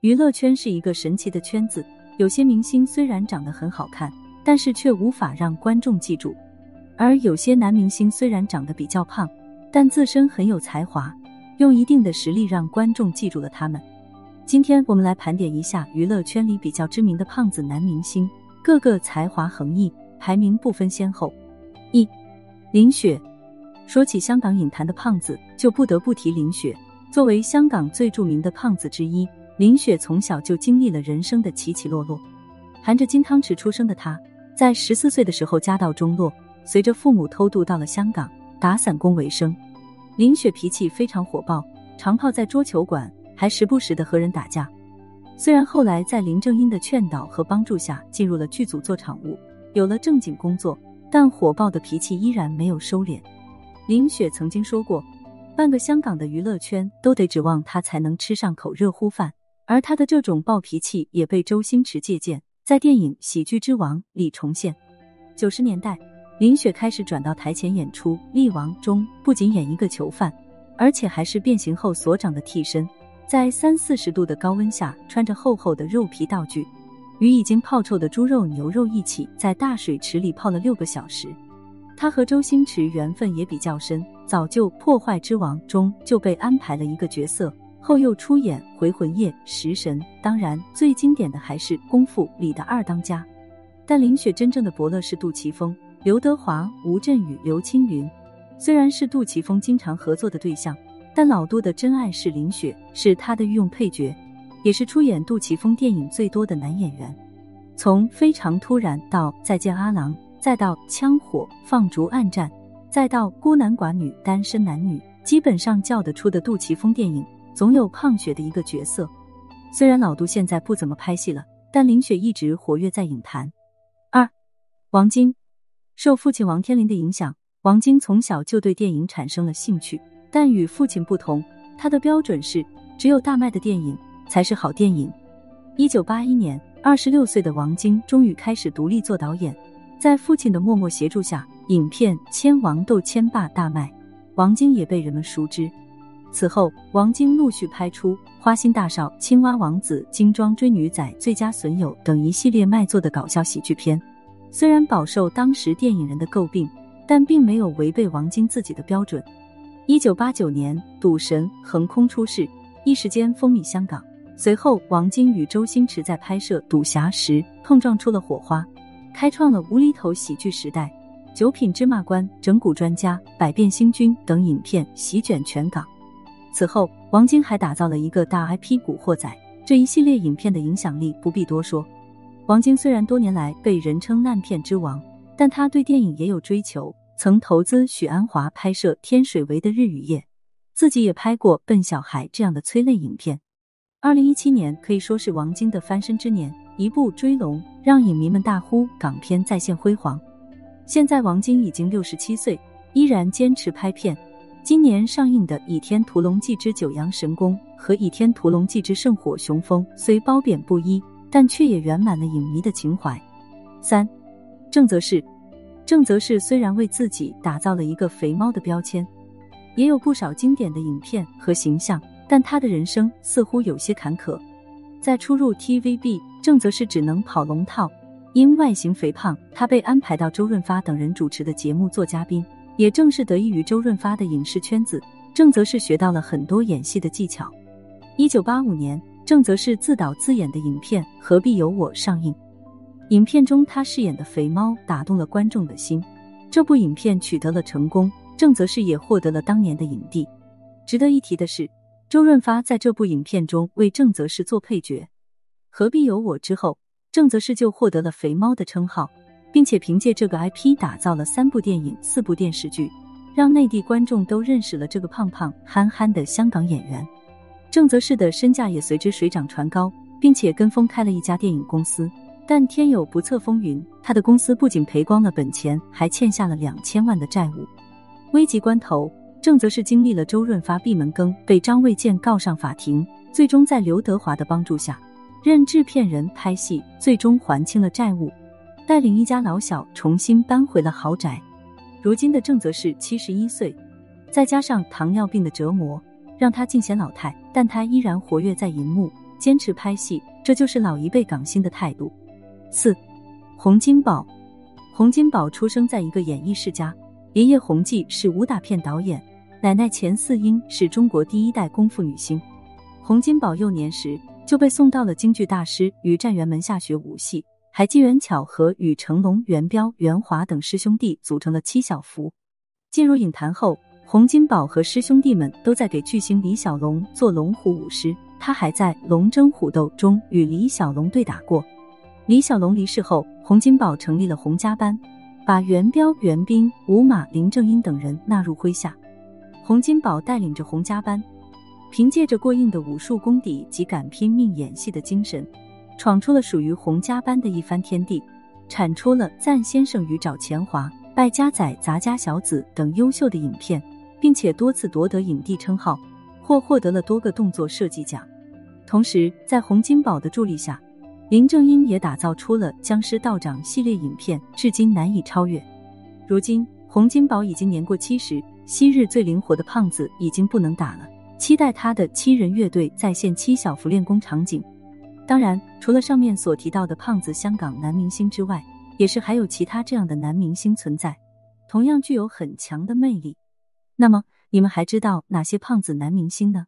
娱乐圈是一个神奇的圈子，有些明星虽然长得很好看，但是却无法让观众记住；而有些男明星虽然长得比较胖，但自身很有才华，用一定的实力让观众记住了他们。今天我们来盘点一下娱乐圈里比较知名的胖子男明星，个个才华横溢，排名不分先后。一林雪，说起香港影坛的胖子，就不得不提林雪。作为香港最著名的胖子之一。林雪从小就经历了人生的起起落落，含着金汤匙出生的她，在十四岁的时候家道中落，随着父母偷渡到了香港打散工为生。林雪脾气非常火爆，常泡在桌球馆，还时不时的和人打架。虽然后来在林正英的劝导和帮助下进入了剧组做场务，有了正经工作，但火爆的脾气依然没有收敛。林雪曾经说过，半个香港的娱乐圈都得指望她才能吃上口热乎饭。而他的这种暴脾气也被周星驰借鉴，在电影《喜剧之王》里重现。九十年代，林雪开始转到台前演出，《力王》中不仅演一个囚犯，而且还是变形后所长的替身，在三四十度的高温下，穿着厚厚的肉皮道具，与已经泡臭的猪肉、牛肉一起在大水池里泡了六个小时。他和周星驰缘分也比较深，早就《破坏之王》中就被安排了一个角色。后又出演《回魂夜》《食神》，当然最经典的还是《功夫》里的二当家。但林雪真正的伯乐是杜琪峰、刘德华、吴镇宇、刘青云。虽然是杜琪峰经常合作的对象，但老杜的真爱是林雪，是他的御用配角，也是出演杜琪峰电影最多的男演员。从《非常突然》到《再见阿郎》，再到《枪火放逐暗战》，再到《孤男寡女》《单身男女》，基本上叫得出的杜琪峰电影。总有胖雪的一个角色，虽然老杜现在不怎么拍戏了，但林雪一直活跃在影坛。二，王晶，受父亲王天林的影响，王晶从小就对电影产生了兴趣，但与父亲不同，他的标准是只有大卖的电影才是好电影。一九八一年，二十六岁的王晶终于开始独立做导演，在父亲的默默协助下，影片《千王斗千霸》大卖，王晶也被人们熟知。此后，王晶陆续拍出《花心大少》《青蛙王子》《精装追女仔》《最佳损友》等一系列卖座的搞笑喜剧片。虽然饱受当时电影人的诟病，但并没有违背王晶自己的标准。一九八九年，《赌神》横空出世，一时间风靡香港。随后，王晶与周星驰在拍摄《赌侠》时碰撞出了火花，开创了无厘头喜剧时代。《九品芝麻官》《整蛊专家》《百变星君》等影片席卷全港。此后，王晶还打造了一个大 IP《古惑仔》这一系列影片的影响力不必多说。王晶虽然多年来被人称烂片之王，但他对电影也有追求，曾投资许鞍华拍摄《天水围的日与夜》，自己也拍过《笨小孩》这样的催泪影片。二零一七年可以说是王晶的翻身之年，一部《追龙》让影迷们大呼港片再现辉煌。现在王晶已经六十七岁，依然坚持拍片。今年上映的《倚天屠龙记之九阳神功》和《倚天屠龙记之圣火雄风》虽褒贬不一，但却也圆满了影迷的情怀。三，郑则仕，郑则仕虽然为自己打造了一个肥猫的标签，也有不少经典的影片和形象，但他的人生似乎有些坎坷。在初入 TVB，郑则仕只能跑龙套，因外形肥胖，他被安排到周润发等人主持的节目做嘉宾。也正是得益于周润发的影视圈子，郑则仕学到了很多演戏的技巧。一九八五年，郑则仕自导自演的影片《何必有我》上映，影片中他饰演的肥猫打动了观众的心。这部影片取得了成功，郑则仕也获得了当年的影帝。值得一提的是，周润发在这部影片中为郑则仕做配角，《何必有我》之后，郑则仕就获得了肥猫的称号。并且凭借这个 IP 打造了三部电影、四部电视剧，让内地观众都认识了这个胖胖憨憨的香港演员。郑则仕的身价也随之水涨船高，并且跟风开了一家电影公司。但天有不测风云，他的公司不仅赔光了本钱，还欠下了两千万的债务。危急关头，郑则仕经历了周润发闭门羹，被张卫健告上法庭，最终在刘德华的帮助下，任制片人拍戏，最终还清了债务。带领一家老小重新搬回了豪宅。如今的郑则仕七十一岁，再加上糖尿病的折磨，让他尽显老态，但他依然活跃在荧幕，坚持拍戏，这就是老一辈港星的态度。四，洪金宝，洪金宝出生在一个演艺世家，爷爷洪继是武打片导演，奶奶钱四英是中国第一代功夫女星。洪金宝幼年时就被送到了京剧大师于占元门下学武戏，还机缘巧合与成龙、元彪、元华等师兄弟组成了七小福。进入影坛后，洪金宝和师兄弟们都在给巨星李小龙做龙虎武师，他还在《龙争虎斗》中与李小龙对打过。李小龙离世后，洪金宝成立了洪家班，把元彪、袁彬、吴马、林正英等人纳入麾下。洪金宝带领着洪家班。凭借着过硬的武术功底及敢拼命演戏的精神，闯出了属于洪家班的一番天地，产出了《赞先生与找钱华》《败家仔杂家小子》等优秀的影片，并且多次夺得影帝称号，或获得了多个动作设计奖。同时，在洪金宝的助力下，林正英也打造出了《僵尸道长》系列影片，至今难以超越。如今，洪金宝已经年过七十，昔日最灵活的胖子已经不能打了。期待他的七人乐队再现七小福练功场景。当然，除了上面所提到的胖子香港男明星之外，也是还有其他这样的男明星存在，同样具有很强的魅力。那么，你们还知道哪些胖子男明星呢？